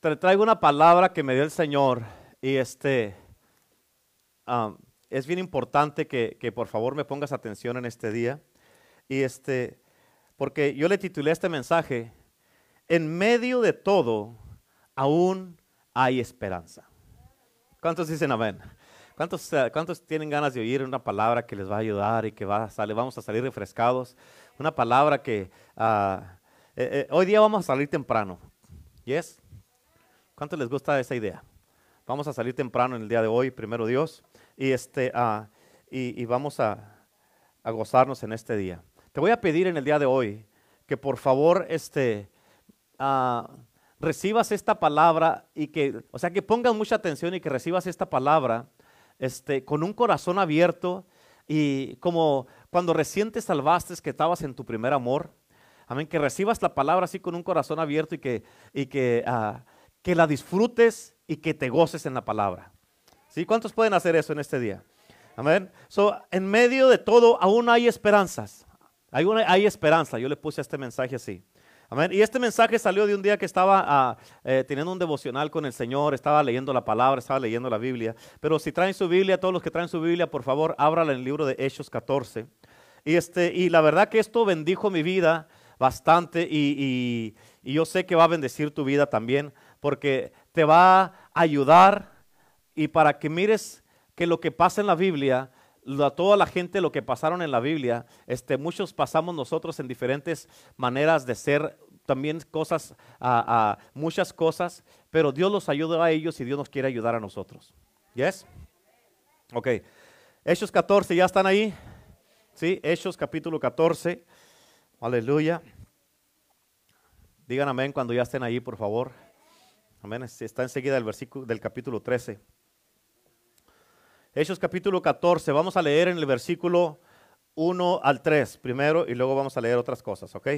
te traigo una palabra que me dio el Señor y este es bien importante que, que, por favor me pongas atención en este día y este porque yo le titulé este mensaje en medio de todo aún hay esperanza. ¿Cuántos dicen amén? ¿Cuántos, eh, ¿Cuántos, tienen ganas de oír una palabra que les va a ayudar y que va a vamos a salir refrescados? Una palabra que uh, eh, eh, hoy día vamos a salir temprano. ¿Yes? ¿Cuánto les gusta esa idea? Vamos a salir temprano en el día de hoy, primero Dios, y, este, uh, y, y, vamos a, a, gozarnos en este día. Te voy a pedir en el día de hoy que por favor este, uh, recibas esta palabra y que, o sea, que pongas mucha atención y que recibas esta palabra este, con un corazón abierto y como cuando recién te salvaste que estabas en tu primer amor. Amén, que recibas la palabra así con un corazón abierto y que, y que, uh, que la disfrutes y que te goces en la palabra. ¿Sí? ¿Cuántos pueden hacer eso en este día? Amén. So, en medio de todo aún hay esperanzas. Hay, hay esperanza. Yo le puse este mensaje así. Amén. Y este mensaje salió de un día que estaba uh, eh, teniendo un devocional con el Señor, estaba leyendo la palabra, estaba leyendo la Biblia. Pero si traen su Biblia, todos los que traen su Biblia, por favor, ábrala en el libro de Hechos 14. Y, este, y la verdad que esto bendijo mi vida bastante y, y yo sé que va a bendecir tu vida también, porque te va a ayudar y para que mires que lo que pasa en la Biblia a toda la gente lo que pasaron en la Biblia, este, muchos pasamos nosotros en diferentes maneras de ser también cosas, a, muchas cosas, pero Dios los ayuda a ellos y Dios nos quiere ayudar a nosotros. ¿Yes? Ok. Hechos 14, ¿ya están ahí? Sí, Hechos capítulo 14. Aleluya. Digan amén cuando ya estén ahí, por favor. Amén. Está enseguida el versículo del capítulo 13. Hechos capítulo 14. Vamos a leer en el versículo 1 al 3 primero y luego vamos a leer otras cosas, ¿ok?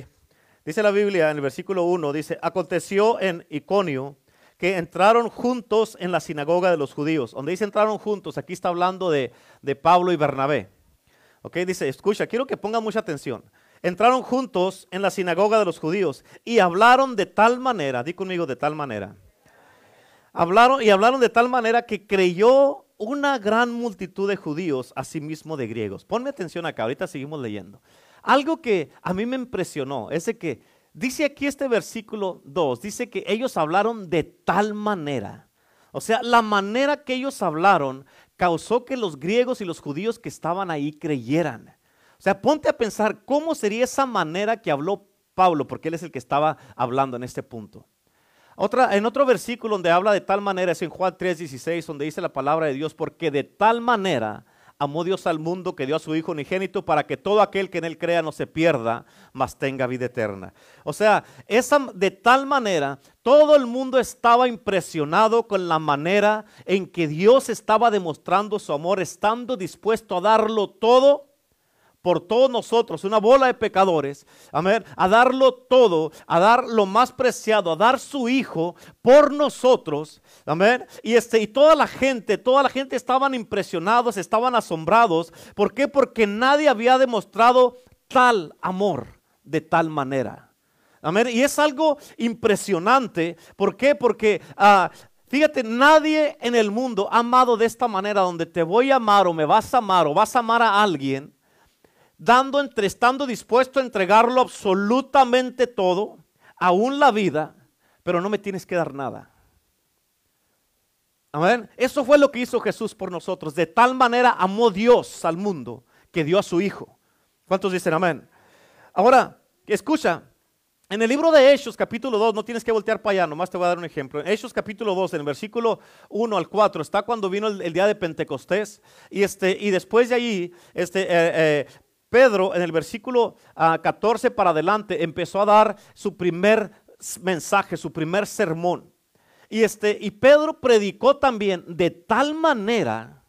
Dice la Biblia en el versículo 1, dice, aconteció en Iconio que entraron juntos en la sinagoga de los judíos. Donde dice entraron juntos, aquí está hablando de, de Pablo y Bernabé. ¿Ok? Dice, escucha, quiero que pongan mucha atención. Entraron juntos en la sinagoga de los judíos y hablaron de tal manera, di conmigo de tal manera. Hablaron y hablaron de tal manera que creyó una gran multitud de judíos, asimismo de griegos. Ponme atención acá, ahorita seguimos leyendo. Algo que a mí me impresionó es de que dice aquí este versículo 2, dice que ellos hablaron de tal manera. O sea, la manera que ellos hablaron causó que los griegos y los judíos que estaban ahí creyeran. O sea, ponte a pensar cómo sería esa manera que habló Pablo, porque él es el que estaba hablando en este punto. Otra, en otro versículo donde habla de tal manera es en Juan 3:16, donde dice la palabra de Dios, porque de tal manera amó Dios al mundo que dio a su Hijo unigénito para que todo aquel que en él crea no se pierda, mas tenga vida eterna. O sea, esa, de tal manera, todo el mundo estaba impresionado con la manera en que Dios estaba demostrando su amor, estando dispuesto a darlo todo por todos nosotros, una bola de pecadores, amén, a darlo todo, a dar lo más preciado, a dar su hijo por nosotros, amén. Y este y toda la gente, toda la gente estaban impresionados, estaban asombrados, ¿por qué? Porque nadie había demostrado tal amor de tal manera. Amén. Y es algo impresionante. ¿Por qué? Porque uh, Fíjate, nadie en el mundo ha amado de esta manera, donde te voy a amar o me vas a amar o vas a amar a alguien dando entre estando dispuesto a entregarlo absolutamente todo, aún la vida, pero no me tienes que dar nada. Amén. Eso fue lo que hizo Jesús por nosotros. De tal manera amó Dios al mundo que dio a su Hijo. ¿Cuántos dicen amén? Ahora, escucha, en el libro de Hechos, capítulo 2, no tienes que voltear para allá, nomás te voy a dar un ejemplo. En Hechos, capítulo 2, en el versículo 1 al 4, está cuando vino el, día de Pentecostés. Y, este, y después de allí, este, eh, eh, Pedro en el versículo 14 ah, para adelante empezó a dar su primer mensaje, su primer sermón. Y, este, y Pedro predicó también de tal manera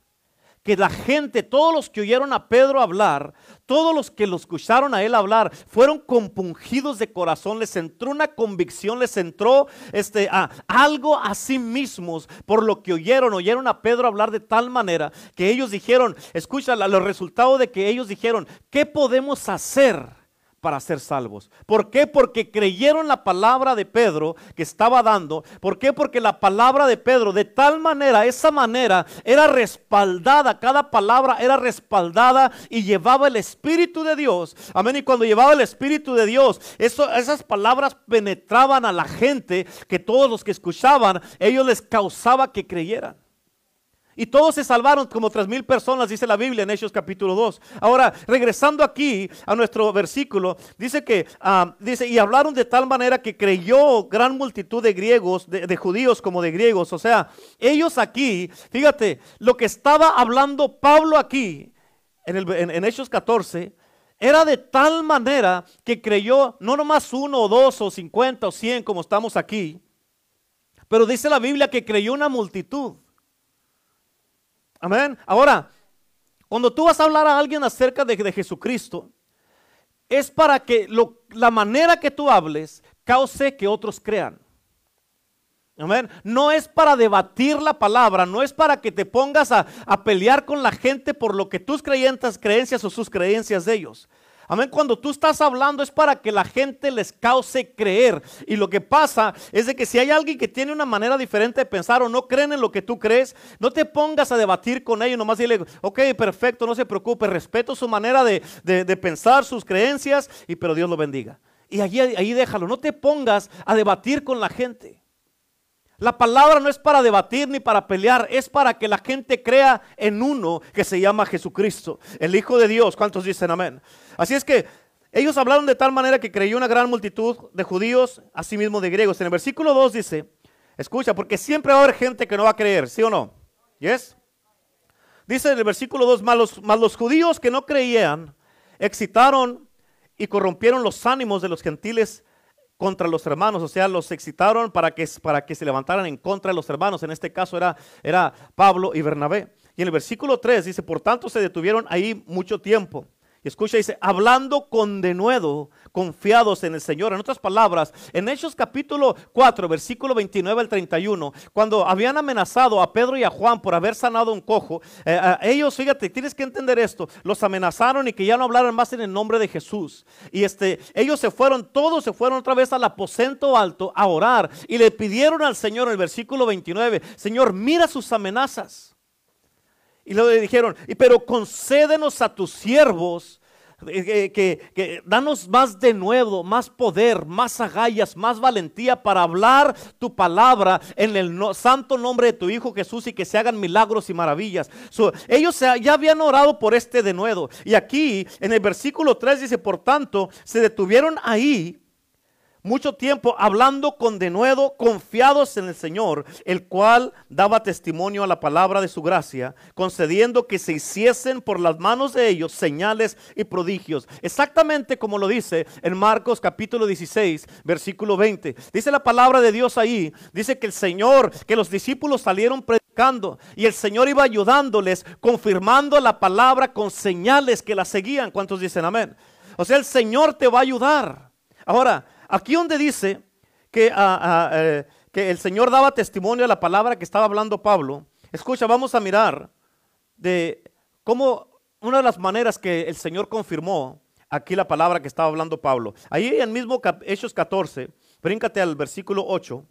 que la gente, todos los que oyeron a Pedro hablar, todos los que lo escucharon a él hablar, fueron compungidos de corazón, les entró una convicción, les entró este, a, algo a sí mismos por lo que oyeron, oyeron a Pedro hablar de tal manera que ellos dijeron, escucha los resultados de que ellos dijeron, ¿qué podemos hacer para ser salvos. ¿Por qué? Porque creyeron la palabra de Pedro que estaba dando. ¿Por qué? Porque la palabra de Pedro de tal manera, esa manera era respaldada, cada palabra era respaldada y llevaba el Espíritu de Dios. Amén. Y cuando llevaba el Espíritu de Dios, eso, esas palabras penetraban a la gente que todos los que escuchaban, ellos les causaba que creyeran. Y todos se salvaron como tres mil personas, dice la Biblia en Hechos capítulo 2. Ahora, regresando aquí a nuestro versículo, dice que, ah, dice, y hablaron de tal manera que creyó gran multitud de griegos, de, judíos como de griegos. O sea, ellos aquí, fíjate, lo que estaba hablando Pablo aquí, en, el, en Hechos 14, era de tal manera que creyó no nomás uno o dos o cincuenta o cien como estamos aquí, pero dice la Biblia que creyó una multitud. Amén. Ahora, cuando tú vas a hablar a alguien acerca de, Jesucristo, es para que la manera que tú hables cause que otros crean. Amén. No es para debatir la palabra, no es para que te pongas a, a pelear con la gente por lo que tus creyentes, creencias o sus creencias de ellos. Amén. Cuando tú estás hablando es para que la gente les cause creer. Y lo que pasa es de que si hay alguien que tiene una manera diferente de pensar o no creen en lo que tú crees, no te pongas a debatir con ellos. Nomás dile, ok, perfecto, no se preocupe, respeto su manera de, pensar, sus creencias, y pero Dios lo bendiga. Y allí, ahí déjalo, no te pongas a debatir con la gente. La palabra no es para debatir ni para pelear, es para que la gente crea en uno que se llama Jesucristo, el Hijo de Dios. ¿Cuántos dicen amén? Así es que ellos hablaron de tal manera que creyó una gran multitud de judíos, asimismo de griegos. En el versículo 2 dice, escucha, porque siempre va a haber gente que no va a creer, ¿sí o no? ¿Yes? Dice en el versículo 2, más los, judíos que no creían, excitaron y corrompieron los ánimos de los gentiles contra los hermanos, o sea, los excitaron para que, para que se levantaran en contra de los hermanos. En este caso era, era Pablo y Bernabé. Y en el versículo 3 dice, por tanto se detuvieron ahí mucho tiempo. Escucha, dice, hablando con denuedo, confiados en el Señor. En otras palabras, en Hechos capítulo 4, versículo 29 al 31, cuando habían amenazado a Pedro y a Juan por haber sanado un cojo, eh, ellos, fíjate, tienes que entender esto, los amenazaron y que ya no hablaran más en el nombre de Jesús. Y este, ellos se fueron, todos se fueron otra vez al aposento alto a orar y le pidieron al Señor en el versículo 29, Señor, mira sus amenazas. Y le dijeron, pero concédenos a tus siervos que, que, danos más de nuevo, más poder, más agallas, más valentía para hablar tu palabra en el santo nombre de tu Hijo Jesús y que se hagan milagros y maravillas. ellos ya habían orado por este de nuevo. Y aquí en el versículo 3 dice, por tanto, se detuvieron ahí mucho tiempo hablando con denuedo, confiados en el Señor, el cual daba testimonio a la palabra de su gracia, concediendo que se hiciesen por las manos de ellos señales y prodigios. Exactamente como lo dice en Marcos capítulo 16, versículo 20. Dice la palabra de Dios ahí, dice que el Señor, que los discípulos salieron predicando y el Señor iba ayudándoles, confirmando la palabra con señales que la seguían. ¿Cuántos dicen amén? O sea, el Señor te va a ayudar. Ahora, Aquí donde dice que, ah, ah, eh, que el Señor daba testimonio a la palabra que estaba hablando Pablo, escucha, vamos a mirar de cómo una de las maneras que el Señor confirmó aquí la palabra que estaba hablando Pablo. Ahí en el mismo Hechos 14, bríncate al versículo 8.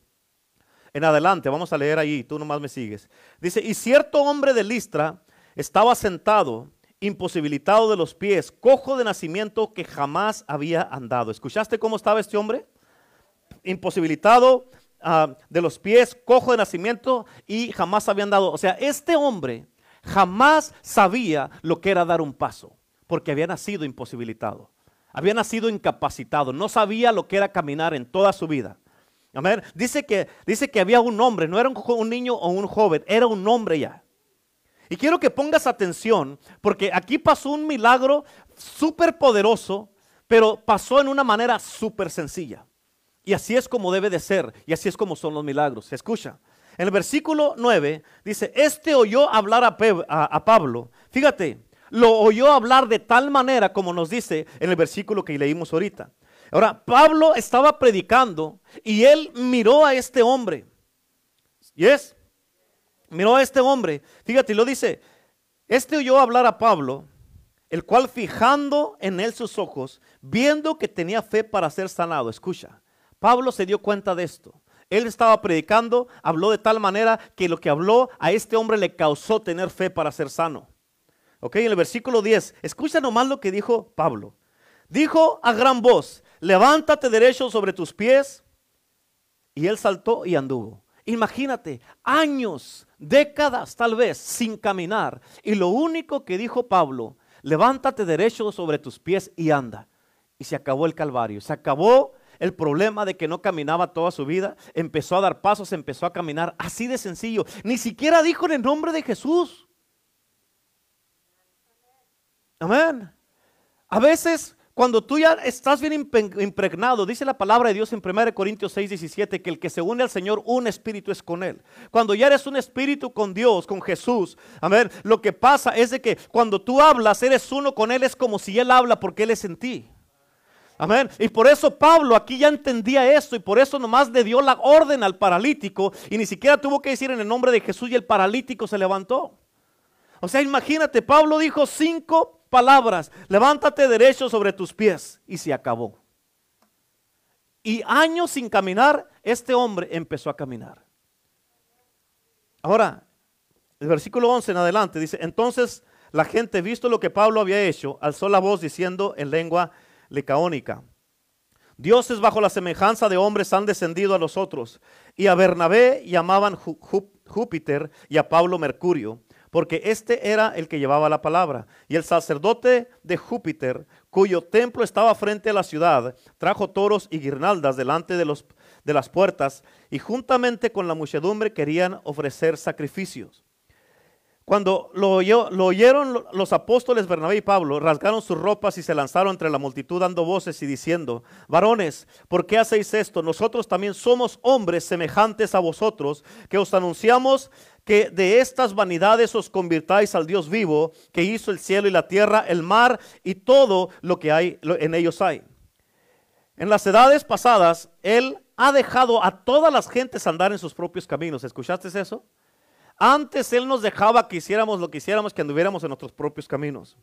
En adelante, vamos a leer ahí, tú nomás me sigues. Dice, y cierto hombre de Listra estaba sentado imposibilitado de los pies, cojo de nacimiento que jamás había andado. ¿Escuchaste cómo estaba este hombre? Imposibilitado ah, de los pies, cojo de nacimiento y jamás había andado. O sea, este hombre jamás sabía lo que era dar un paso, porque había nacido imposibilitado. Había nacido incapacitado, no sabía lo que era caminar en toda su vida. Amén. Dice que, dice que había un hombre, no era un, un niño o un joven, era un hombre ya. Y quiero que pongas atención, porque aquí pasó un milagro súper poderoso, pero pasó en una manera súper sencilla. Y así es como debe de ser, y así es como son los milagros. Escucha, en el versículo 9 dice, este oyó hablar a, a Pablo. Fíjate, lo oyó hablar de tal manera como nos dice en el versículo que leímos ahorita. Ahora, Pablo estaba predicando y él miró a este hombre. ¿Y es? Miró a este hombre, fíjate, lo dice, este oyó hablar a Pablo el cual fijando en él sus ojos, viendo que tenía fe para ser sanado, escucha, Pablo se dio cuenta de esto. Él estaba predicando, habló de tal manera que lo que habló a este hombre le causó tener fe para ser sano. Ok, en el versículo 10, escucha nomás lo que dijo Pablo. Dijo a gran voz, levántate derecho sobre tus pies. Y él saltó y anduvo. Imagínate, años, décadas tal vez sin caminar. Y lo único que dijo Pablo, levántate derecho sobre tus pies y anda. Y se acabó el calvario, se acabó el problema de que no caminaba toda su vida, empezó a dar pasos, empezó a caminar, así de sencillo. Ni siquiera dijo en el nombre de Jesús. Amén. A veces cuando tú ya estás bien impregnado, dice la palabra de Dios en 1 Corintios 6, 17, que el que se une al Señor, un espíritu es con Él. Cuando ya eres un espíritu con Dios, con Jesús, amén, lo que pasa es de que cuando tú hablas, eres uno con Él, es como si Él habla porque Él es en ti. Amén. Y por eso Pablo aquí ya entendía esto y por eso nomás le dio la orden al paralítico y ni siquiera tuvo que decir en el nombre de Jesús y el paralítico se levantó. O sea, imagínate, Pablo dijo cinco palabras, levántate derecho sobre tus pies y se acabó. Y años sin caminar, este hombre empezó a caminar. Ahora, el versículo 11 en adelante dice, entonces la gente, visto lo que Pablo había hecho, alzó la voz diciendo en lengua lecaónica. Dioses bajo la semejanza de hombres han descendido a los otros. Y a Bernabé llamaban Júpiter y a Pablo Mercurio, porque este era el que llevaba la palabra. Y el sacerdote de Júpiter, cuyo templo estaba frente a la ciudad, trajo toros y guirnaldas delante de, los, de las puertas, y juntamente con la muchedumbre querían ofrecer sacrificios. Cuando lo, oyeron los apóstoles Bernabé y Pablo, rasgaron sus ropas y se lanzaron entre la multitud dando voces y diciendo, varones, ¿por qué hacéis esto? Nosotros también somos hombres semejantes a vosotros, que os anunciamos que de estas vanidades os convirtáis al Dios vivo, que hizo el cielo y la tierra, el mar y todo lo que hay en ellos hay. En las edades pasadas, Él ha dejado a todas las gentes andar en sus propios caminos. ¿Escuchaste eso? Antes Él nos dejaba que hiciéramos lo que hiciéramos, que anduviéramos en nuestros propios caminos.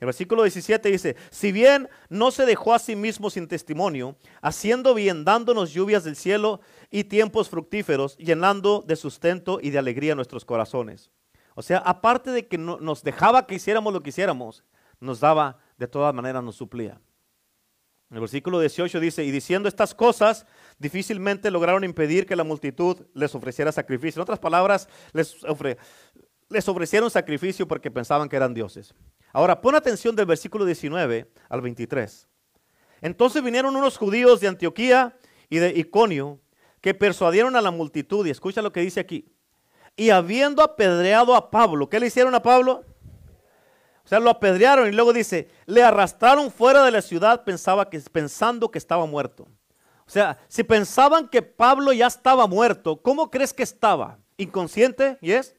El versículo 17 dice, si bien no se dejó a sí mismo sin testimonio, haciendo bien, dándonos lluvias del cielo y tiempos fructíferos, llenando de sustento y de alegría nuestros corazones. O sea, aparte de que nos dejaba que hiciéramos lo que hiciéramos, nos daba, de todas maneras nos suplía. El versículo 18 dice, y diciendo estas cosas, difícilmente lograron impedir que la multitud les ofreciera sacrificio. En otras palabras, les, les ofrecieron sacrificio porque pensaban que eran dioses. Ahora, pon atención del versículo 19 al 23. Entonces vinieron unos judíos de Antioquía y de Iconio que persuadieron a la multitud, y escucha lo que dice aquí, y habiendo apedreado a Pablo, ¿qué le hicieron a Pablo? O sea, lo apedrearon y luego dice, le arrastraron fuera de la ciudad pensaba que, pensando que estaba muerto. O sea, si pensaban que Pablo ya estaba muerto, ¿cómo crees que estaba? ¿Inconsciente? ¿Yes?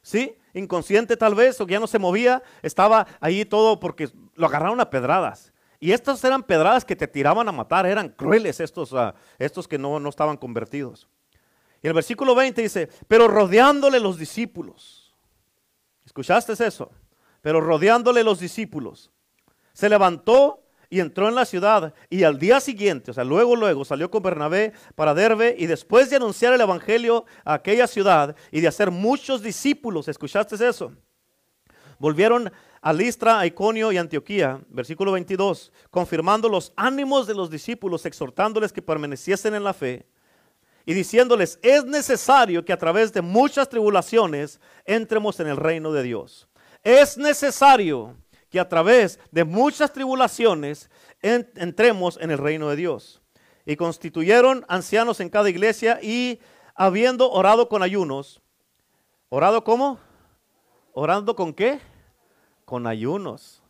¿Sí? Inconsciente tal vez, o ya no se movía, estaba ahí todo porque lo agarraron a pedradas. Y estas eran pedradas que te tiraban a matar, eran crueles estos, uh, estos que no, no estaban convertidos. Y el versículo 20 dice, pero rodeándole los discípulos. ¿Escuchaste eso? pero rodeándole los discípulos, se levantó y entró en la ciudad y al día siguiente, o sea, luego, luego salió con Bernabé para Derbe y después de anunciar el Evangelio a aquella ciudad y de hacer muchos discípulos, ¿escuchaste eso? Volvieron a Listra, a Iconio y Antioquía, versículo 22, confirmando los ánimos de los discípulos, exhortándoles que permaneciesen en la fe y diciéndoles, es necesario que a través de muchas tribulaciones entremos en el reino de Dios es necesario que a través de muchas tribulaciones entremos en el reino de Dios. Y constituyeron ancianos en cada iglesia y habiendo orado con ayunos, ¿orado cómo? ¿Orando con qué? Con ayunos.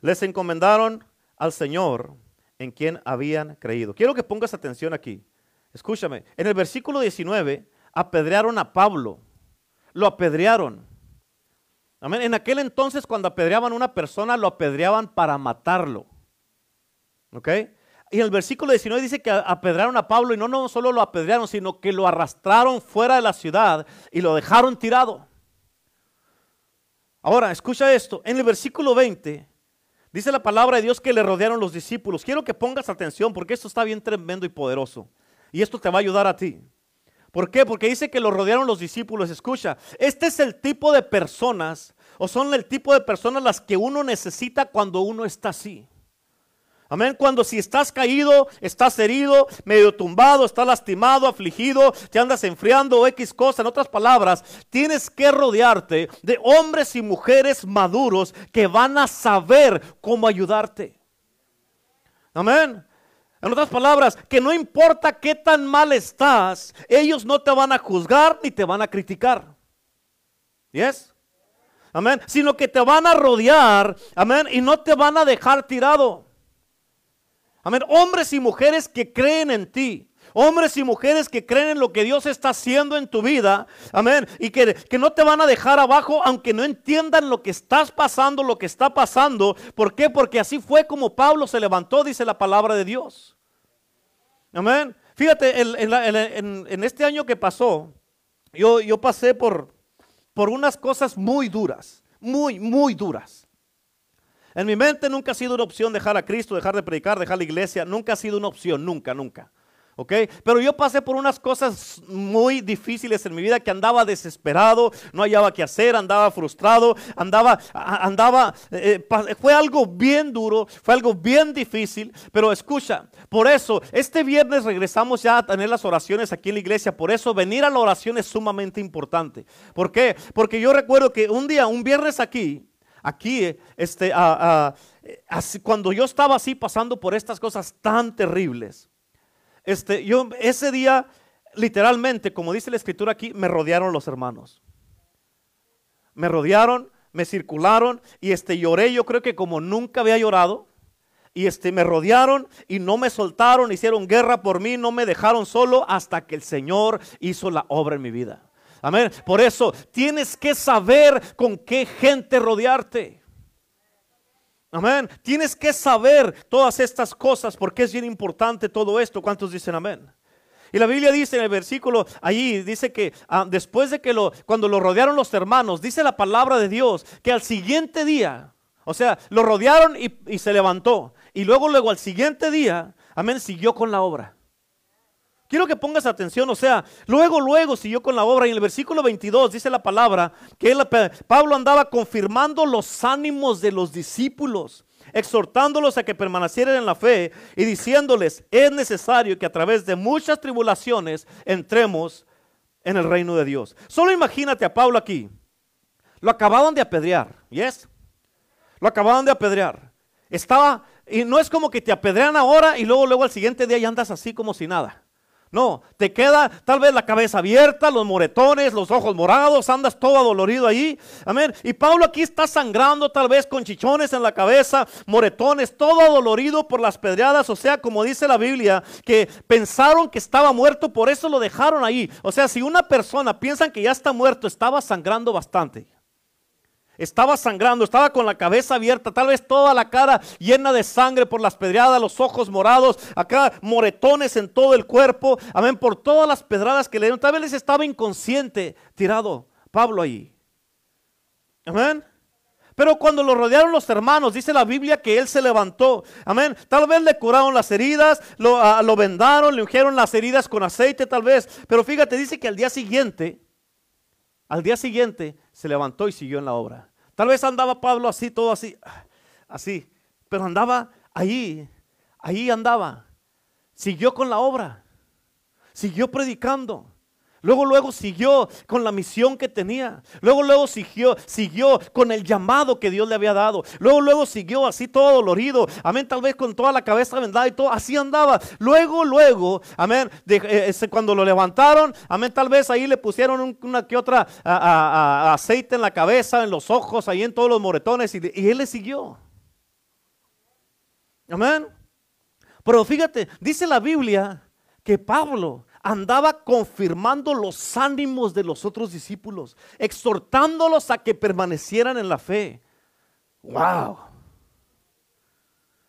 Les encomendaron al Señor en quien habían creído. Quiero que pongas atención aquí. Escúchame. En el versículo 19 apedrearon a Pablo. Lo apedrearon. En aquel entonces cuando apedreaban a una persona, lo apedreaban para matarlo. ¿Ok? Y el versículo 19 dice que apedrearon a Pablo y no, no solo lo apedrearon, sino que lo arrastraron fuera de la ciudad y lo dejaron tirado. Ahora, escucha esto. En el versículo 20 dice la palabra de Dios que le rodearon los discípulos. Quiero que pongas atención porque esto está bien tremendo y poderoso. Y esto te va a ayudar a ti. ¿Por qué? Porque dice que lo rodearon los discípulos. Escucha, este es el tipo de personas, o son el tipo de personas las que uno necesita cuando uno está así. Amén. Cuando si estás caído, estás herido, medio tumbado, estás lastimado, afligido, te andas enfriando o X cosa. En otras palabras, tienes que rodearte de hombres y mujeres maduros que van a saber cómo ayudarte. Amén. En otras palabras, que no importa qué tan mal estás, ellos no te van a juzgar ni te van a criticar. ¿Yes? Amén. Sino que te van a rodear, amén, y no te van a dejar tirado. Amén. Hombres y mujeres que creen en ti. Hombres y mujeres que creen en lo que Dios está haciendo en tu vida. Amén. Y que, que, no te van a dejar abajo aunque no entiendan lo que estás pasando, lo que está pasando. ¿Por qué? Porque así fue como Pablo se levantó, dice la palabra de Dios. Amén. Fíjate, en, este año que pasó, yo, yo pasé por, por unas cosas muy duras. Muy, muy duras. En mi mente nunca ha sido una opción dejar a Cristo, dejar de predicar, dejar la iglesia. Nunca ha sido una opción, nunca, nunca. ¿ok? Pero yo pasé por unas cosas muy difíciles en mi vida que andaba desesperado, no hallaba qué hacer, andaba frustrado, andaba, andaba, eh, fue algo bien duro, fue algo bien difícil, pero escucha, por eso, este viernes regresamos ya a tener las oraciones aquí en la iglesia, por eso venir a la oración es sumamente importante. ¿Por qué? Porque yo recuerdo que un día, un viernes aquí, aquí, este, cuando yo estaba así pasando por estas cosas tan terribles, este, yo ese día, literalmente, como dice la escritura aquí, me rodearon los hermanos. Me rodearon, me circularon y este, lloré, yo creo que como nunca había llorado. Y este, me rodearon y no me soltaron, hicieron guerra por mí, no me dejaron solo hasta que el Señor hizo la obra en mi vida. Amén. Por eso tienes que saber con qué gente rodearte. Amén. Tienes que saber todas estas cosas porque es bien importante todo esto. ¿Cuántos dicen amén? Y la Biblia dice en el versículo allí, dice que ah, después de que lo, cuando lo rodearon los hermanos, dice la palabra de Dios que al siguiente día, o sea, lo rodearon y, y se levantó. Y luego, luego al siguiente día, amén, siguió con la obra. Quiero que pongas atención, o sea, luego, luego siguió con la obra y en el versículo 22 dice la palabra que Pablo andaba confirmando los ánimos de los discípulos, exhortándolos a que permanecieran en la fe y diciéndoles, es necesario que a través de muchas tribulaciones entremos en el reino de Dios. Solo imagínate a Pablo aquí. Lo acababan de apedrear, ¿yes? Lo acababan de apedrear. Estaba, y no es como que te apedrean ahora y luego, luego al siguiente día ya andas así como si nada. No, te queda tal vez la cabeza abierta, los moretones, los ojos morados, andas todo adolorido ahí. Amén. Y Pablo aquí está sangrando tal vez con chichones en la cabeza, moretones, todo adolorido por las pedreadas. O sea, como dice la Biblia, que pensaron que estaba muerto, por eso lo dejaron ahí. O sea, si una persona piensa que ya está muerto, estaba sangrando bastante. Estaba sangrando, estaba con la cabeza abierta, tal vez toda la cara llena de sangre por las pedradas, los ojos morados, acá moretones en todo el cuerpo, amén, por todas las pedradas que le dieron. Tal vez estaba inconsciente, tirado Pablo ahí. Amén. Pero cuando lo rodearon los hermanos, dice la Biblia que él se levantó. Amén. Tal vez le curaron las heridas, lo, lo vendaron, le ungieron las heridas con aceite, tal vez. Pero fíjate, dice que al día siguiente, al día siguiente se levantó y siguió en la obra. Tal vez andaba Pablo así, todo así, así, pero andaba ahí, ahí andaba. Siguió con la obra, siguió predicando. Luego, luego siguió con la misión que tenía. Luego, luego siguió, siguió con el llamado que Dios le había dado. Luego, luego siguió así todo dolorido. Amén, tal vez con toda la cabeza vendada y todo. Así andaba. Luego, luego, amén, eh, cuando lo levantaron, amén, tal vez ahí le pusieron una que otra aceite en la cabeza, en los ojos, ahí en todos los moretones y, y él le siguió. Amén. Pero fíjate, dice la Biblia que Pablo andaba confirmando los ánimos de los otros discípulos, exhortándolos a que permanecieran en la fe. ¡Wow!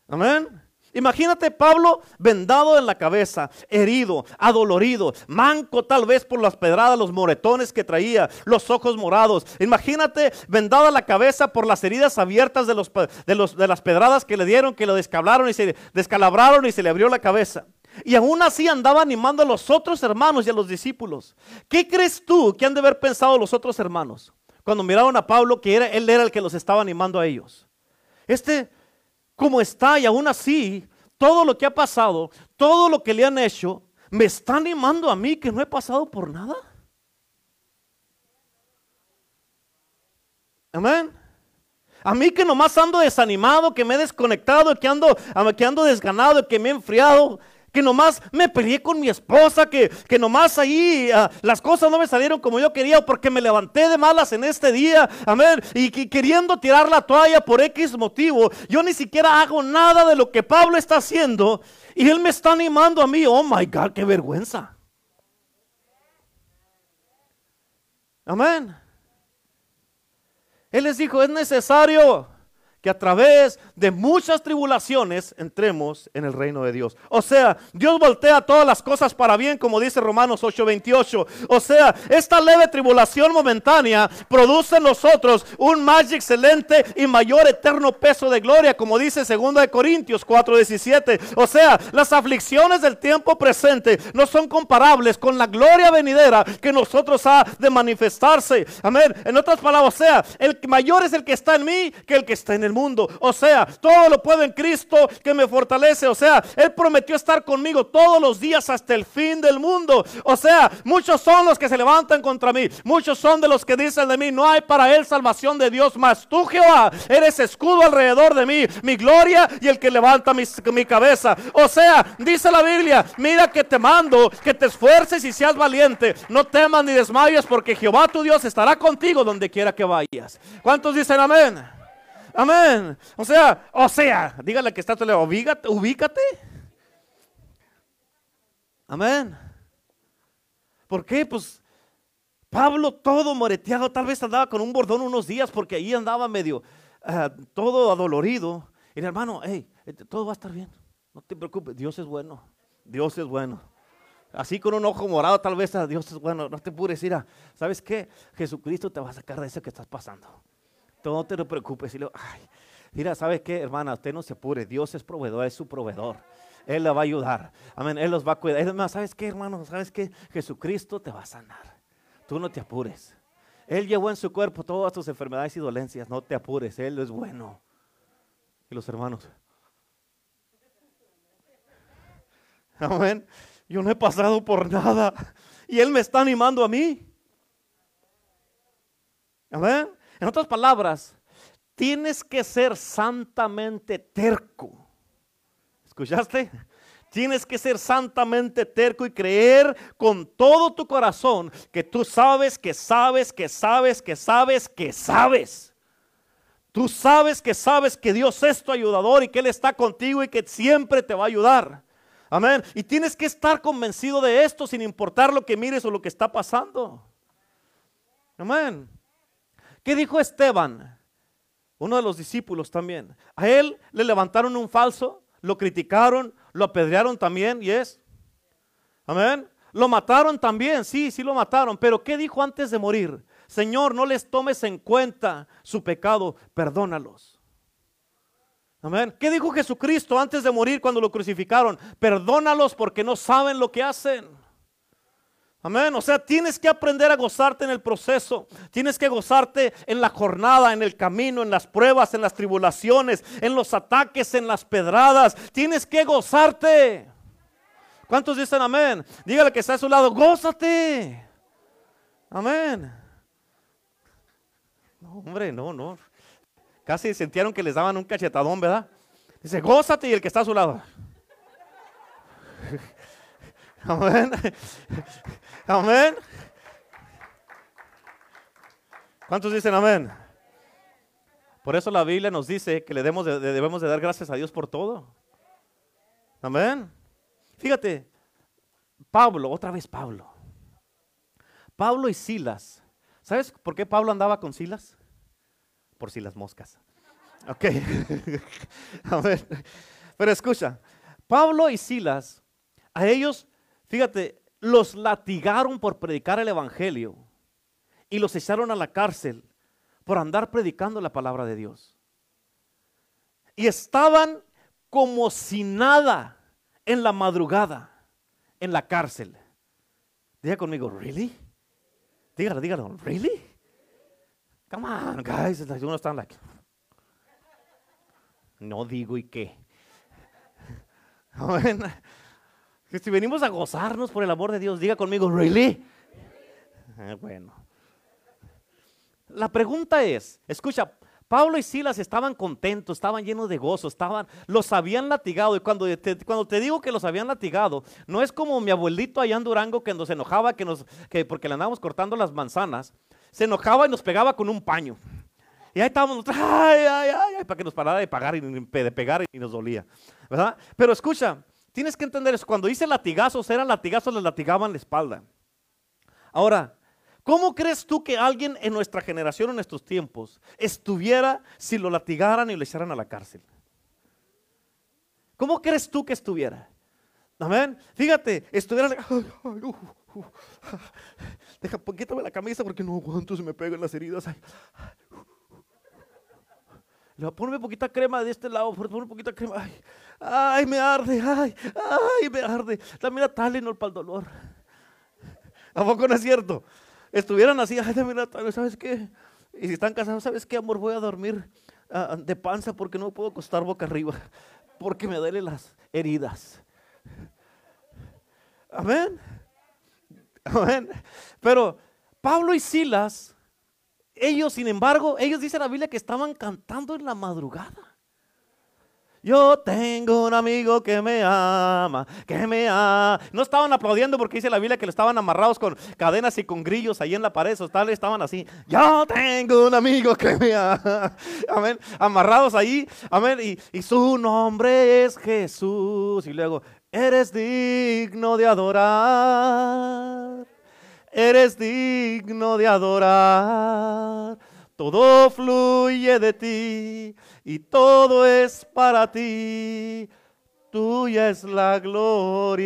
Amén. Imagínate Pablo vendado en la cabeza, herido, adolorido, manco tal vez por las pedradas, los moretones que traía, los ojos morados. Imagínate vendada la cabeza por las heridas abiertas de, los, de, de las pedradas que le dieron, que lo descablaron y se descalabraron y se le abrió la cabeza. Y aún así andaba animando a los otros hermanos y a los discípulos. ¿Qué crees tú que han de haber pensado los otros hermanos cuando miraron a Pablo que era, él era el que los estaba animando a ellos? Este como está y aún así, todo lo que ha pasado, todo lo que le han hecho, me está animando a mí que no he pasado por nada. Amén. A mí que nomás ando desanimado, que me he desconectado, que ando, que ando desganado, que me he enfriado, que nomás me peleé con mi esposa, que, que nomás ahí ah, las cosas no me salieron como yo quería porque me levanté de malas en este día, amén, y que queriendo tirar la toalla por X motivo, yo ni siquiera hago nada de lo que Pablo está haciendo y él me está animando a mí, oh my God, qué vergüenza. Amén. Él les dijo, es necesario que a través de muchas tribulaciones entremos en el reino de Dios. O sea, Dios voltea todas las cosas para bien, como dice Romanos 8:28. O sea, esta leve tribulación momentánea produce en nosotros un más excelente y mayor eterno peso de gloria, como dice 2 de Corintios 4:17. O sea, las aflicciones del tiempo presente no son comparables con la gloria venidera que nosotros ha de manifestarse. Amén. En otras palabras, o sea, el mayor es el que está en mí que el que está en el mundo. O sea, todo lo puedo en Cristo que me fortalece. O sea, Él prometió estar conmigo todos los días hasta el fin del mundo. O sea, muchos son los que se levantan contra mí. Muchos son de los que dicen de mí, no hay para Él salvación de Dios. Mas tú, Jehová, eres escudo alrededor de mí, mi gloria y el que levanta mi, mi cabeza. O sea, dice la Biblia, mira que te mando, que te esfuerces y seas valiente. No temas ni desmayes porque Jehová tu Dios estará contigo donde quiera que vayas. ¿Cuántos dicen amén? Amén. O sea, o sea, dígale que está tu lado, ubícate. Amén. ¿Por qué? Pues Pablo todo moreteado, tal vez andaba con un bordón unos días porque ahí andaba medio ah, todo adolorido. Y el hermano, hey, este, todo va a estar bien. No te preocupes, Dios es bueno. Dios es bueno. Así con un ojo morado, tal vez ah, Dios es bueno. No te puedes ir a, ¿sabes qué? Jesucristo te va a sacar de eso que estás pasando. No te preocupes. Y ay, mira, ¿sabe qué, hermana? Usted no se apure. Dios es proveedor, es su proveedor. Él la va a ayudar. Amén. Él los va a cuidar. Es ¿sabes qué, hermano? ¿Sabes qué? Jesucristo te va a sanar. Tú no te apures. Él llevó en su cuerpo todas tus enfermedades y dolencias. No te apures. Él es bueno. Y los hermanos. Amén. Yo no he pasado por nada. Y Él me está animando a mí. Amén. En otras palabras, tienes que ser santamente terco. ¿Escuchaste? Tienes que ser santamente terco y creer con todo tu corazón que tú sabes, que sabes, que sabes, que sabes, que sabes. Tú sabes que sabes que Dios es tu ayudador y que Él está contigo y que siempre te va a ayudar. Amén. Y tienes que estar convencido de esto sin importar lo que mires o lo que está pasando. Amén. ¿Qué dijo Esteban? Uno de los discípulos también. A él le levantaron un falso, lo criticaron, lo apedrearon también, y es. Amén. Lo mataron también, sí, sí lo mataron. Pero ¿qué dijo antes de morir? Señor, no les tomes en cuenta su pecado, perdónalos. Amén. ¿Qué dijo Jesucristo antes de morir cuando lo crucificaron? Perdónalos porque no saben lo que hacen. Amén. O sea, tienes que aprender a gozarte en el proceso. Tienes que gozarte en la jornada, en el camino, en las pruebas, en las tribulaciones, en los ataques, en las pedradas. Tienes que gozarte. ¿Cuántos dicen amén? Dígale que está a su lado, gózate. Amén. No, hombre, no, no. Casi sintieron que les daban un cachetadón, ¿verdad? Dice, gózate y el que está a su lado. Amén. Amén. ¿Cuántos dicen amén? Por eso la Biblia nos dice que le debemos de, debemos de dar gracias a Dios por todo. Amén. Fíjate, Pablo, otra vez Pablo. Pablo y Silas. ¿Sabes por qué Pablo andaba con Silas? Por Silas moscas. Ok. Amén. Pero escucha, Pablo y Silas, a ellos, fíjate, los latigaron por predicar el Evangelio y los echaron a la cárcel por andar predicando la palabra de Dios. Y estaban como si nada en la madrugada en la cárcel. Diga conmigo, ¿really? Dígalo, dígalo, ¿really? Come on, guys. Uno están like, no digo y qué. Si venimos a gozarnos por el amor de Dios, diga conmigo, ¿really? Ah, bueno. La pregunta es, escucha, Pablo y Silas estaban contentos, estaban llenos de gozo, estaban, los habían latigado. Y cuando te, cuando te digo que los habían latigado, no es como mi abuelito allá en Durango que nos enojaba que nos, que porque le andábamos cortando las manzanas, se enojaba y nos pegaba con un paño. Y ahí estábamos, ay, ay, ay, para que nos parara de, pagar y, de pegar y nos dolía. ¿verdad? Pero escucha, tienes que entender eso. Cuando dice latigazos, eran latigazos, les latigaban la espalda. Ahora, ¿Cómo crees tú que alguien en nuestra generación, en nuestros tiempos, estuviera si lo latigaran y lo echaran a la cárcel? ¿Cómo crees tú que estuviera? Amén. Fíjate, estuviera. Uh, uh, deja, quítame la camisa porque no aguanto, se me pegan las heridas. Ay. Ponme poquita crema de este lado, ponme poquita crema. Ay, ay, me arde, ay, ay, me arde. Dame la Tylenol para el dolor. ¿A poco no es cierto? estuvieran así, ay, ¿sabes qué? Y si están casados, ¿sabes qué, amor? Voy a dormir ah, de panza porque no puedo acostar boca arriba, porque me duelen las heridas. Amén. Amén. Pero Pablo y Silas, ellos, sin embargo, ellos dicen la Biblia que estaban cantando en la madrugada. Yo tengo un amigo que me ama, que me ama. No estaban aplaudiendo porque dice la Biblia que le estaban amarrados con cadenas y con grillos ahí en la pared. Tal estaban así. Yo tengo un amigo que me ama. Amén. Amarrados ahí. Amén. Y, y su nombre es Jesús. Y luego, eres digno de adorar. Eres digno de adorar. Todo fluye de ti y todo es para ti. Tuya es la gloria.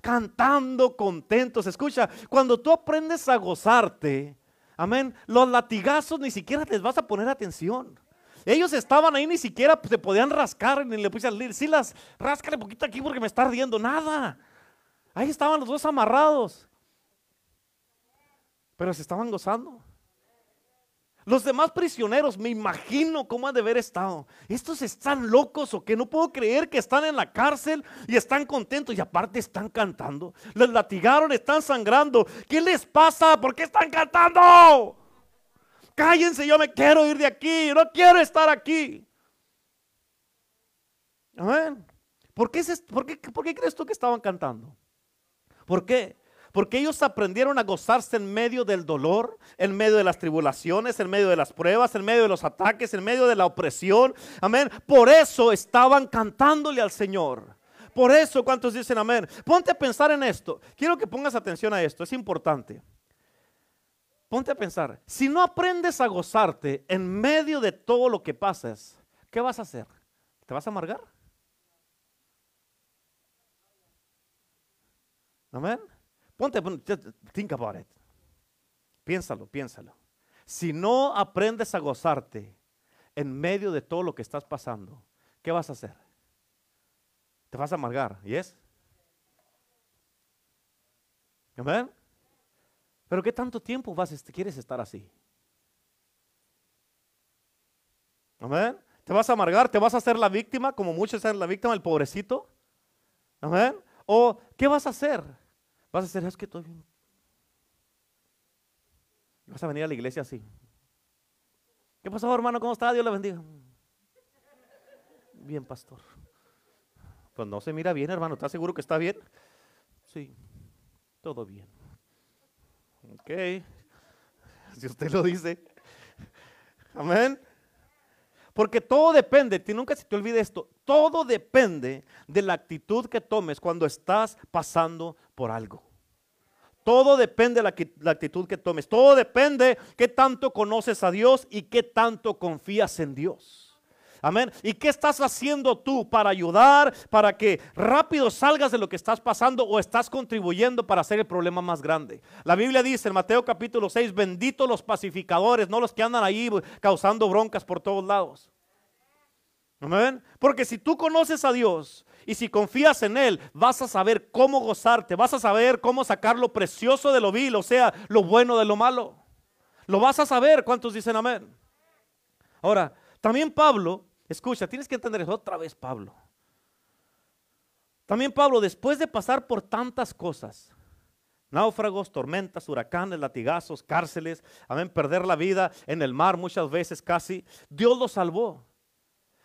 Cantando contentos. Escucha, cuando tú aprendes a gozarte, amén, los latigazos ni siquiera les vas a poner atención. Ellos estaban ahí, ni siquiera se podían rascar, ni le pusieron, sí las, ráscale poquito aquí porque me está ardiendo, nada. Ahí estaban los dos amarrados. Pero se estaban gozando. Los demás prisioneros, me imagino cómo han de haber estado. Estos están locos o que no puedo creer que están en la cárcel y están contentos y aparte están cantando. Les latigaron, están sangrando. ¿Qué les pasa? ¿Por qué están cantando? Cállense, yo me quiero ir de aquí, no quiero estar aquí. Amén. ¿Por qué, por, ¿Por qué crees tú que estaban cantando? ¿Por qué? Porque ellos aprendieron a gozarse en medio del dolor, en medio de las tribulaciones, en medio de las pruebas, en medio de los ataques, en medio de la opresión. Amén. Por eso estaban cantándole al Señor. Por eso, ¿cuántos dicen amén? Ponte a pensar en esto. Quiero que pongas atención a esto, es importante. Ponte a pensar, si no aprendes a gozarte en medio de todo lo que pasas, ¿qué vas a hacer? ¿Te vas a amargar? Amén. Ponte, think about it. Piénsalo, piénsalo. Si no aprendes a gozarte en medio de todo lo que estás pasando, ¿qué vas a hacer? Te vas a amargar, ¿y es? ¿Amén? Pero ¿qué tanto tiempo vas, quieres estar así? ¿Amén? ¿Te vas a amargar? ¿Te vas a hacer la víctima como muchos son la víctima, el pobrecito? ¿Amén? ¿O qué vas a hacer? Vas a hacer, es que estoy bien. Vas a venir a la iglesia así. ¿Qué pasó, hermano? ¿Cómo está? Dios le bendiga. Bien, pastor. Pues no se mira bien, hermano. ¿Estás seguro que está bien? Sí, todo bien. Ok. Si usted lo dice. Amén. Porque todo depende, nunca se te olvide esto, todo depende de la actitud que tomes cuando estás pasando por algo. Todo depende de la, actitud que tomes. Todo depende qué tanto conoces a Dios y qué tanto confías en Dios. Amén. ¿Y qué estás haciendo tú para ayudar, para que rápido salgas de lo que estás pasando o estás contribuyendo para hacer el problema más grande? La Biblia dice en Mateo capítulo 6, benditos los pacificadores, no los que andan ahí causando broncas por todos lados. Amén. Porque si tú conoces a Dios y si confías en Él, vas a saber cómo gozarte, vas a saber cómo sacar lo precioso de lo vil, o sea, lo bueno de lo malo. Lo vas a saber. ¿Cuántos dicen amén? Ahora, también Pablo, escucha, tienes que entender eso otra vez, Pablo. También Pablo, después de pasar por tantas cosas, náufragos, tormentas, huracanes, latigazos, cárceles, amén, perder la vida en el mar muchas veces casi, Dios lo salvó.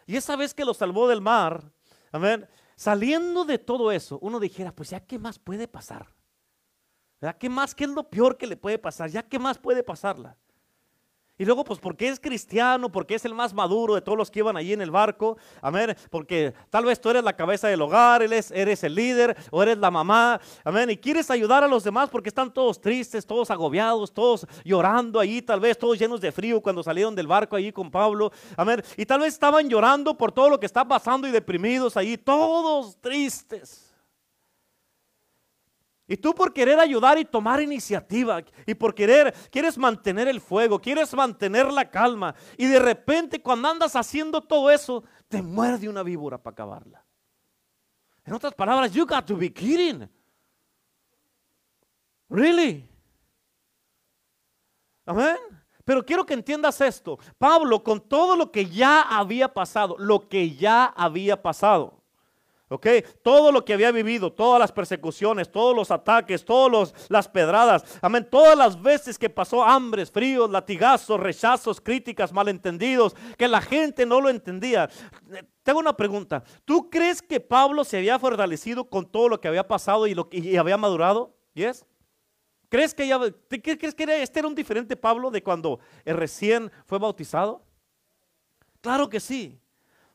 Y esa vez que lo salvó del mar, amén, saliendo de todo eso, uno dijera, pues ya qué más puede pasar. ¿Verdad? ¿Qué más? ¿Qué es lo peor que le puede pasar? ¿Ya qué más puede pasarla? Y luego, pues, porque es cristiano, porque es el más maduro de todos los que iban allí en el barco. Amén. Porque tal vez tú eres la cabeza del hogar, eres, eres el líder o eres la mamá. Amén. Y quieres ayudar a los demás porque están todos tristes, todos agobiados, todos llorando allí, tal vez todos llenos de frío cuando salieron del barco allí con Pablo. Amén. Y tal vez estaban llorando por todo lo que está pasando y deprimidos allí, todos tristes. Y tú por querer ayudar y tomar iniciativa y por querer, quieres mantener el fuego, quieres mantener la calma. Y de repente cuando andas haciendo todo eso, te muerde una víbora para acabarla. En otras palabras, you got to be kidding. Really? Amén. Pero quiero que entiendas esto. Pablo, con todo lo que ya había pasado, lo que ya había pasado, ¿Ok? Todo lo que había vivido, todas las persecuciones, todos los ataques, todas las pedradas, amén, todas las veces que pasó hambres, fríos, latigazos, rechazos, críticas, malentendidos, que la gente no lo entendía. Tengo una pregunta. ¿Tú crees que Pablo se había fortalecido con todo lo que había pasado y, lo, y había madurado? ¿Yes? ¿Crees que, ¿Crees que este era un diferente Pablo de cuando recién fue bautizado? Claro que sí.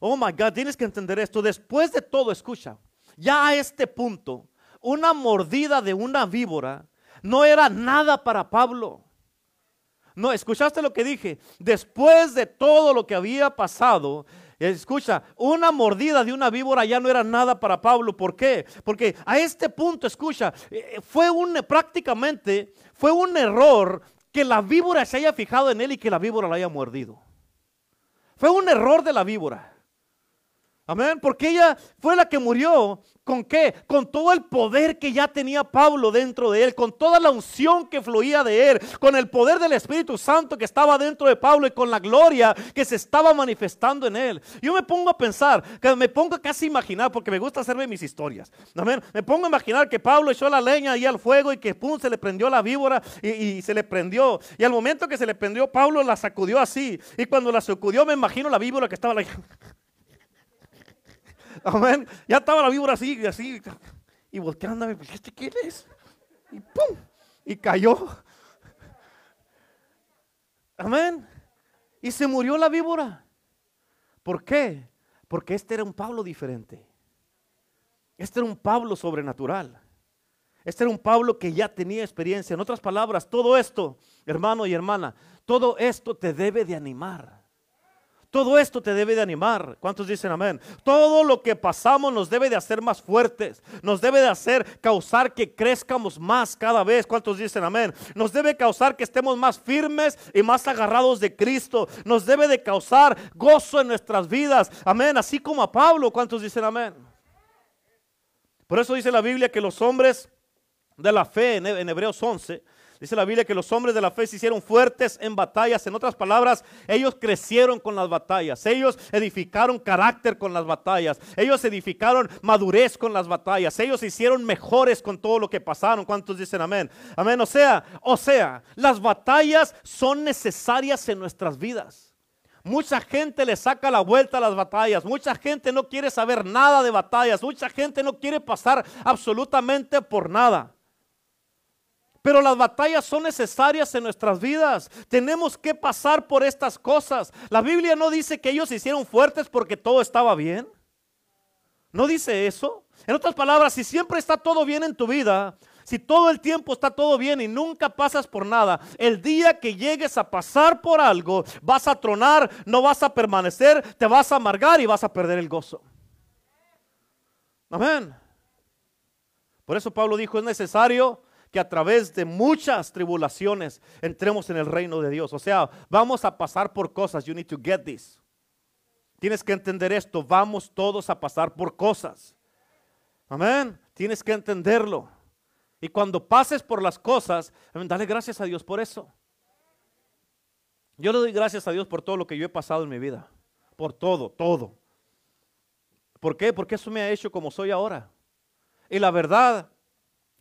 Oh my God, tienes que entender esto. Después de todo, escucha, ya a este punto, una mordida de una víbora no era nada para Pablo. No, escuchaste lo que dije. Después de todo lo que había pasado, escucha, una mordida de una víbora ya no era nada para Pablo. ¿Por qué? Porque a este punto, escucha, eh, fue un prácticamente fue un error que la víbora se haya fijado en él y que la víbora lo haya mordido. Fue un error de la víbora. Amén, porque ella fue la que murió. ¿Con qué? Con todo el poder que ya tenía Pablo dentro de él, con toda la unción que fluía de él, con el poder del Espíritu Santo que estaba dentro de Pablo y con la gloria que se estaba manifestando en él. Yo me pongo a pensar, que me pongo casi a imaginar, porque me gusta hacerme mis historias. Amén. Me pongo a imaginar que Pablo echó la leña ahí al fuego y que pum, se le prendió la víbora y, y se le prendió. Y al momento que se le prendió, Pablo la sacudió así. Y cuando la sacudió, me imagino la víbora que estaba ahí. Amén. Ya estaba la víbora así, así. Y volteándome, pues, ¿este quién es? Y ¡pum! Y cayó. Amén. Y se murió la víbora. ¿Por qué? Porque este era un Pablo diferente. Este era un Pablo sobrenatural. Este era un Pablo que ya tenía experiencia. En otras palabras, todo esto, hermano y hermana, todo esto te debe de animar. Todo esto te debe de animar. ¿Cuántos dicen amén? Todo lo que pasamos nos debe de hacer más fuertes. Nos debe de hacer causar que crezcamos más cada vez. ¿Cuántos dicen amén? Nos debe causar que estemos más firmes y más agarrados de Cristo. Nos debe de causar gozo en nuestras vidas. Amén. Así como a Pablo. ¿Cuántos dicen amén? Por eso dice la Biblia que los hombres de la fe en Hebreos 11 Dice la Biblia que los hombres de la fe se hicieron fuertes en batallas. En otras palabras, ellos crecieron con las batallas. Ellos edificaron carácter con las batallas. Ellos edificaron madurez con las batallas. Ellos se hicieron mejores con todo lo que pasaron. ¿Cuántos dicen amén? Amén. O sea, o sea, las batallas son necesarias en nuestras vidas. Mucha gente le saca la vuelta a las batallas. Mucha gente no quiere saber nada de batallas. Mucha gente no quiere pasar absolutamente por nada. Pero las batallas son necesarias en nuestras vidas. Tenemos que pasar por estas cosas. La Biblia no dice que ellos se hicieron fuertes porque todo estaba bien. No dice eso. En otras palabras, si siempre está todo bien en tu vida, si todo el tiempo está todo bien y nunca pasas por nada, el día que llegues a pasar por algo, vas a tronar, no vas a permanecer, te vas a amargar y vas a perder el gozo. Amén. Por eso Pablo dijo, es necesario que a través de muchas tribulaciones entremos en el reino de Dios. O sea, vamos a pasar por cosas. You need to get this. Tienes que entender esto. Vamos todos a pasar por cosas. Amén. Tienes que entenderlo. Y cuando pases por las cosas, dale gracias a Dios por eso. Yo le doy gracias a Dios por todo lo que yo he pasado en mi vida. Por todo, todo. ¿Por qué? Porque eso me ha hecho como soy ahora. Y la verdad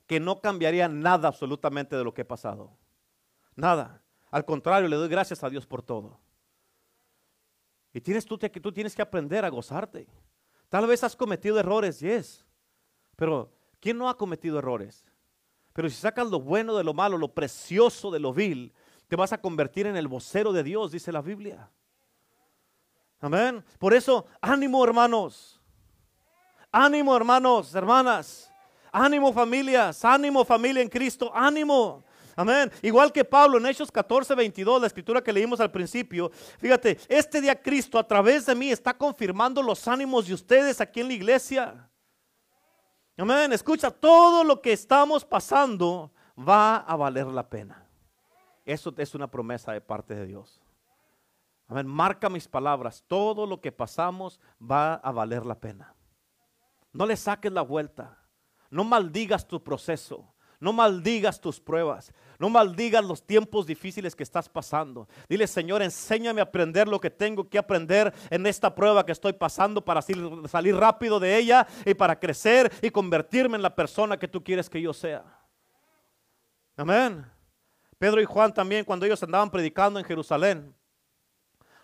que no cambiaría nada absolutamente de lo que he pasado. Nada. Al contrario, le doy gracias a Dios por todo. Y tienes tú, tú tienes que aprender a gozarte. Tal vez has cometido errores, yes. Pero, ¿quién no ha cometido errores? Pero si sacas lo bueno de lo malo, lo precioso de lo vil, te vas a convertir en el vocero de Dios, dice la Biblia. Amén. Por eso, ánimo hermanos. Ánimo hermanos, hermanas. Ánimo familias, ánimo familia en Cristo, ánimo. Amén. Igual que Pablo en Hechos 14, 22, la escritura que leímos al principio. Fíjate, este día Cristo a través de mí está confirmando los ánimos de ustedes aquí en la iglesia. Amén. Escucha, todo lo que estamos pasando va a valer la pena. Eso es una promesa de parte de Dios. Amén. Marca mis palabras. Todo lo que pasamos va a valer la pena. No le saques la vuelta. No maldigas tu proceso. No maldigas tus pruebas. No maldigas los tiempos difíciles que estás pasando. Dile, Señor, enséñame a aprender lo que tengo que aprender en esta prueba que estoy pasando para salir rápido de ella y para crecer y convertirme en la persona que tú quieres que yo sea. Amén. Pedro y Juan también, cuando ellos andaban predicando en Jerusalén,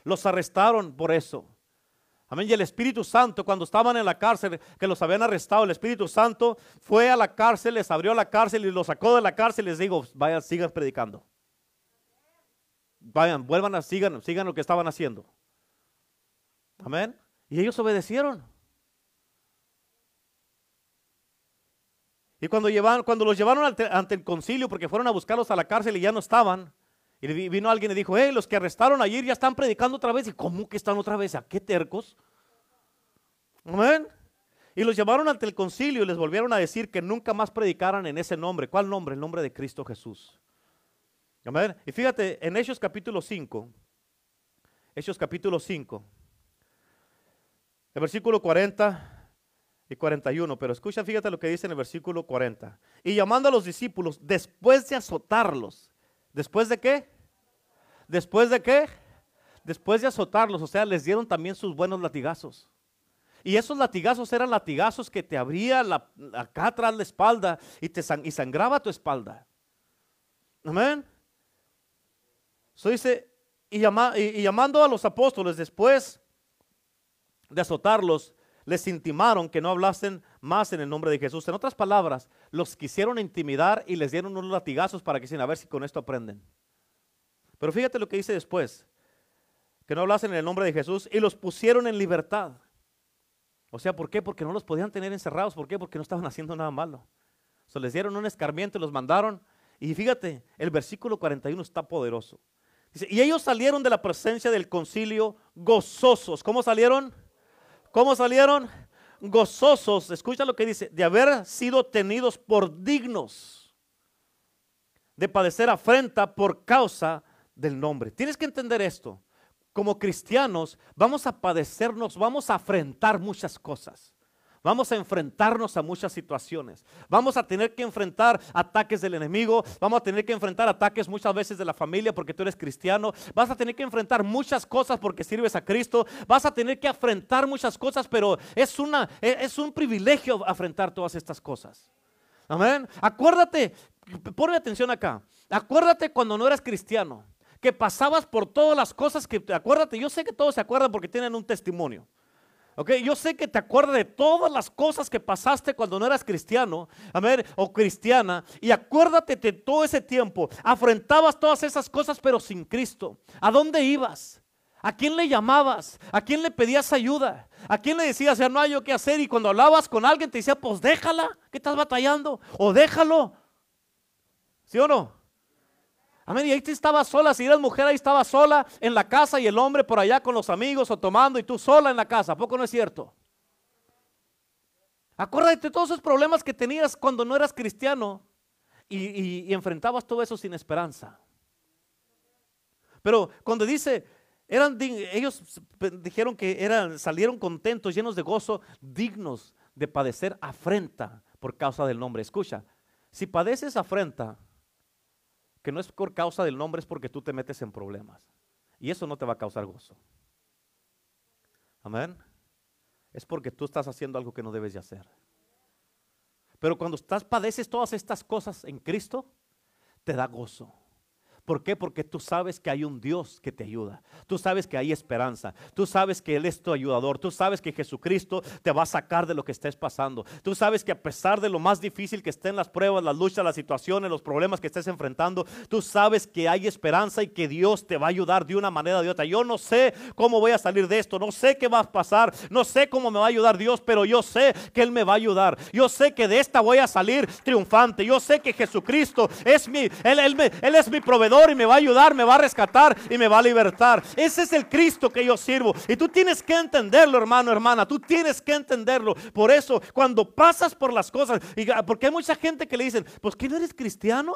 los arrestaron por eso. Amén. Y el Espíritu Santo, cuando estaban en la cárcel, que los habían arrestado, el Espíritu Santo fue a la cárcel, les abrió la cárcel y los sacó de la cárcel y les dijo, vayan, sigan predicando. Vayan, vuelvan a, sigan, sigan lo que estaban haciendo. Amén. Y ellos obedecieron. Y cuando, llevaron, cuando los llevaron ante, el concilio, porque fueron a buscarlos a la cárcel y ya no estaban, y vino alguien y dijo, hey, los que arrestaron ayer ya están predicando otra vez. ¿Y cómo que están otra vez? ¿A qué tercos? Amén. Y los llevaron ante el concilio y les volvieron a decir que nunca más predicaran en ese nombre. ¿Cuál nombre? El nombre de Cristo Jesús. Amén. Y fíjate, en Hechos capítulo 5, Hechos capítulo 5, el versículo 40 y 41, pero escucha, fíjate lo que dice en el versículo 40. Y llamando a los discípulos, después de azotarlos, ¿después de qué? ¿Después de qué? Después de azotarlos, o sea, les dieron también sus buenos latigazos. Y esos latigazos eran latigazos que te abría la, acá atrás la espalda y te y sangraba tu espalda. Amén. Eso dice, y llamando a los apóstoles después de azotarlos, les intimaron que no hablasen más en el nombre de Jesús. En otras palabras, los quisieron intimidar y les dieron unos latigazos para que dicen, a ver si con esto aprenden. Pero fíjate lo que dice después, que no hablasen en el nombre de Jesús y los pusieron en libertad. O sea, ¿por qué? Porque no los podían tener encerrados. ¿Por qué? Porque no estaban haciendo nada malo. Se les dieron un escarmiento y los mandaron. Y fíjate, el versículo 41 está poderoso. Dice, y ellos salieron de la presencia del concilio gozosos. ¿Cómo salieron? ¿Cómo salieron? Gozosos. Escucha lo que dice, de haber sido tenidos por dignos de padecer afrenta por causa del nombre. Tienes que entender esto. Como cristianos vamos a padecernos, vamos a afrentar muchas cosas. Vamos a enfrentarnos a muchas situaciones. Vamos a tener que enfrentar ataques del enemigo. Vamos a tener que enfrentar ataques muchas veces de la familia porque tú eres cristiano. Vas a tener que enfrentar muchas cosas porque sirves a Cristo. Vas a tener que afrentar muchas cosas, pero es, una, e, es un privilegio afrentar todas estas cosas. Amén. Acuérdate, ponme atención acá. Acuérdate cuando no eras cristiano que pasabas por todas las cosas que, acuérdate, yo sé que todos se acuerdan porque tienen un testimonio. Ok, yo sé que te acuerdas de todas las cosas que pasaste cuando no eras cristiano, amén, o cristiana, y acuérdate de todo ese tiempo. Afrentabas todas esas cosas, pero sin Cristo. ¿A dónde ibas? ¿A quién le llamabas? ¿A quién le pedías ayuda? ¿A quién le decías, ya no hay yo qué hacer? Y cuando hablabas con alguien te decía, pues déjala, que estás batallando, o déjalo. ¿Sí o no? Amén. Y ahí estaba sola, si eras mujer, ahí estaba sola en la casa y el hombre por allá con los amigos o tomando y tú sola en la casa. ¿A poco no es cierto? Acuérdate de todos esos problemas que tenías cuando no eras cristiano y, enfrentabas todo eso sin esperanza. Pero cuando dice, eran, ellos dijeron que eran, salieron contentos, llenos de gozo, dignos de padecer afrenta por causa del nombre. Escucha, si padeces afrenta, que no es por causa del nombre, es porque tú te metes en problemas. Y eso no te va a causar gozo. Amén es porque tú estás haciendo algo que no debes de hacer. Pero cuando estás padeces todas estas cosas en Cristo, te da gozo. ¿Por qué? Porque tú sabes que hay un Dios que te ayuda. Tú sabes que hay esperanza. Tú sabes que Él es tu ayudador. Tú sabes que Jesucristo te va a sacar de lo que estés pasando. Tú sabes que a pesar de lo más difícil que estén las pruebas, las luchas, las situaciones, los problemas que estés enfrentando, tú sabes que hay esperanza y que Dios te va a ayudar de una manera o de otra. Yo no sé cómo voy a salir de esto. No sé qué va a pasar. No sé cómo me va a ayudar Dios, pero yo sé que Él me va a ayudar. Yo sé que de esta voy a salir triunfante. Yo sé que Jesucristo es mi, Él, él es mi proveedor y me va a ayudar, me va a rescatar y me va a libertar. Ese es el Cristo que yo sirvo. Y tú tienes que entenderlo, hermano, hermana. Tú tienes que entenderlo. Por eso, cuando pasas por las cosas, y, porque hay mucha gente que le dicen, pues que no eres cristiano.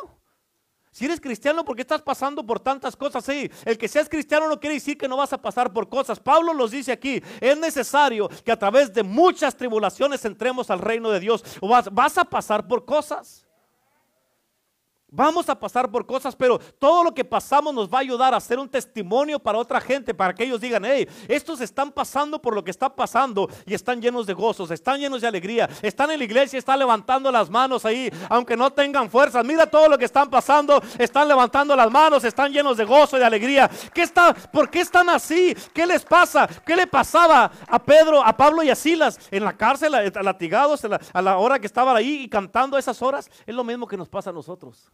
Si eres cristiano, ¿por qué estás pasando por tantas cosas? Sí, el que seas cristiano no quiere decir que no vas a pasar por cosas. Pablo los dice aquí, es necesario que a través de muchas tribulaciones entremos al reino de Dios. O vas, vas a pasar por cosas. Vamos a pasar por cosas, pero todo lo que pasamos nos va a ayudar a ser un testimonio para otra gente, para que ellos digan, hey, estos están pasando por lo que está pasando y están llenos de gozos, están llenos de alegría, están en la iglesia, están levantando las manos ahí, aunque no tengan fuerzas. Mira todo lo que están pasando, están levantando las manos, están llenos de gozo y de alegría. ¿Qué está, ¿Por qué están así? ¿Qué les pasa? ¿Qué le pasaba a Pedro, a Pablo y a Silas en la cárcel, latigados a la hora que estaban ahí y cantando esas horas? Es lo mismo que nos pasa a nosotros.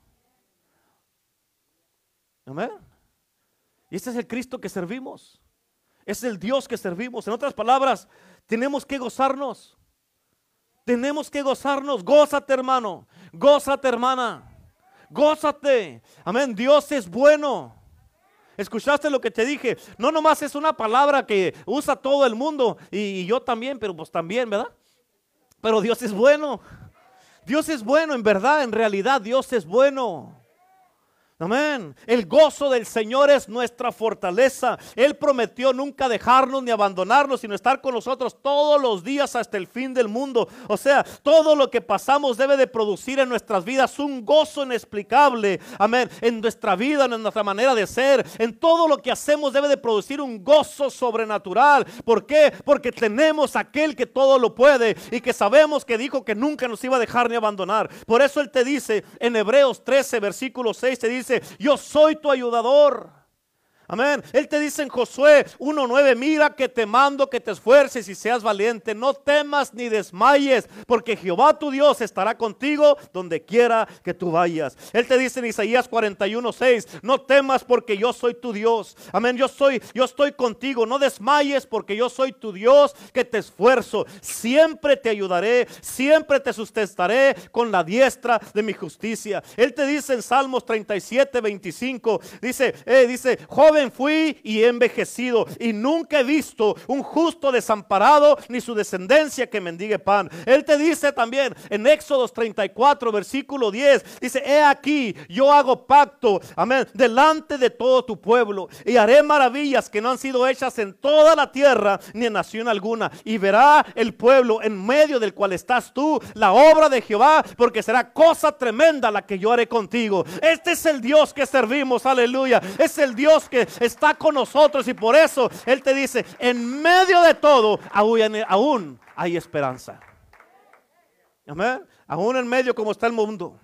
Amén. Y este es el Cristo que servimos. Es el Dios que servimos. En otras palabras, tenemos que gozarnos. Tenemos que gozarnos. Gózate, hermano. Gózate, hermana. Gózate. Amén. Dios es bueno. ¿Escuchaste lo que te dije? No nomás es una palabra que usa todo el mundo y, y yo también, pero pues también, ¿verdad? Pero Dios es bueno. Dios es bueno, en verdad, en realidad Dios es bueno. Amén. El gozo del Señor es nuestra fortaleza. Él prometió nunca dejarnos ni abandonarnos, sino estar con nosotros todos los días hasta el fin del mundo. O sea, todo lo que pasamos debe de producir en nuestras vidas un gozo inexplicable. Amén. En nuestra vida, en nuestra manera de ser, en todo lo que hacemos debe de producir un gozo sobrenatural. ¿Por qué? Porque tenemos aquel que todo lo puede y que sabemos que dijo que nunca nos iba a dejar ni abandonar. Por eso Él te dice en Hebreos 13, versículo 6, te dice, yo soy tu ayudador. Amén. Él te dice en Josué 1.9, mira que te mando que te esfuerces y seas valiente. No temas ni desmayes, porque Jehová tu Dios estará contigo donde quiera que tú vayas. Él te dice en Isaías 41.6, no temas porque yo soy tu Dios. Amén. Yo soy, yo estoy contigo. No desmayes porque yo soy tu Dios que te esfuerzo. Siempre te ayudaré, siempre te sustentaré con la diestra de mi justicia. Él te dice en Salmos 37.25, dice, eh, dice, joven fui y he envejecido y nunca he visto un justo desamparado ni su descendencia que mendigue pan. Él te dice también en Éxodos 34, versículo 10, dice, he aquí, yo hago pacto, amén, delante de todo tu pueblo y haré maravillas que no han sido hechas en toda la tierra ni en nación alguna. Y verá el pueblo en medio del cual estás tú, la obra de Jehová, porque será cosa tremenda la que yo haré contigo. Este es el Dios que servimos, aleluya. Es el Dios que está con nosotros y por eso Él te dice, en medio de todo, aún, hay esperanza. Amén. Aún en medio como está el mundo,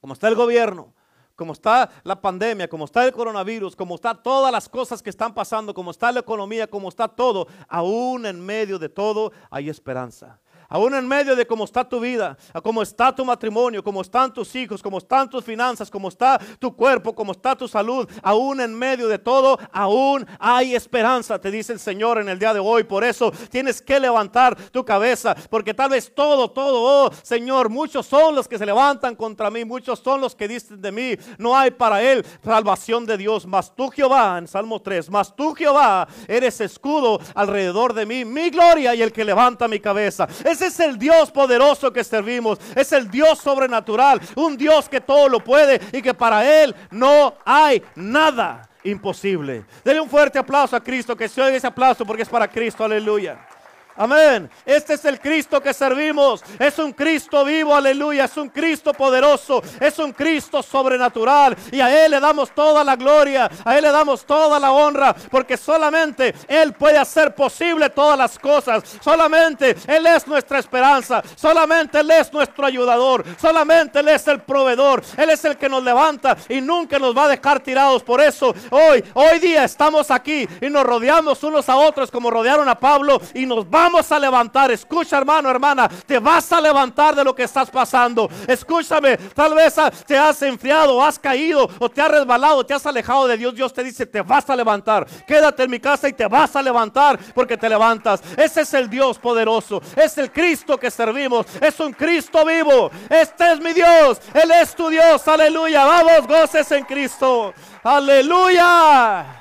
como está el gobierno, como está la pandemia, como está el coronavirus, como está todas las cosas que están pasando, como está la economía, como está todo, aún en medio de todo hay esperanza. Aún en medio de cómo está tu vida, cómo está tu matrimonio, cómo están tus hijos, cómo están tus finanzas, cómo está tu cuerpo, cómo está tu salud, aún en medio de todo, aún hay esperanza, te dice el Señor en el día de hoy. Por eso tienes que levantar tu cabeza, porque tal vez todo, todo, oh Señor, muchos son los que se levantan contra mí, muchos son los que dicen de mí, no hay para él salvación de Dios, mas tú Jehová, en Salmo 3, mas tú Jehová eres escudo alrededor de mí, mi gloria y el que levanta mi cabeza. Ese es el Dios poderoso que servimos. Es el Dios sobrenatural. Un Dios que todo lo puede y que para Él no hay nada imposible. Dele un fuerte aplauso a Cristo. Que se oiga ese aplauso porque es para Cristo. Aleluya. Amén. Este es el Cristo que servimos. Es un Cristo vivo, aleluya. Es un Cristo poderoso. Es un Cristo sobrenatural. Y a Él le damos toda la gloria. A Él le damos toda la honra. Porque solamente Él puede hacer posible todas las cosas. Solamente Él es nuestra esperanza. Solamente Él es nuestro ayudador. Solamente Él es el proveedor. Él es el que nos levanta y nunca nos va a dejar tirados. Por eso hoy, hoy día estamos aquí y nos rodeamos unos a otros como rodearon a Pablo y nos vamos vamos a levantar. Escucha, hermano, hermana, te vas a levantar de lo que estás pasando. Escúchame, tal vez te has enfriado, has caído, o te has resbalado, te has alejado de Dios. Dios te dice, te vas a levantar. Quédate en mi casa y te vas a levantar porque te levantas. Ese es el Dios poderoso. Es el Cristo que servimos. Es un Cristo vivo. Este es mi Dios. Él es tu Dios. Aleluya. Vamos, goces en Cristo. Aleluya.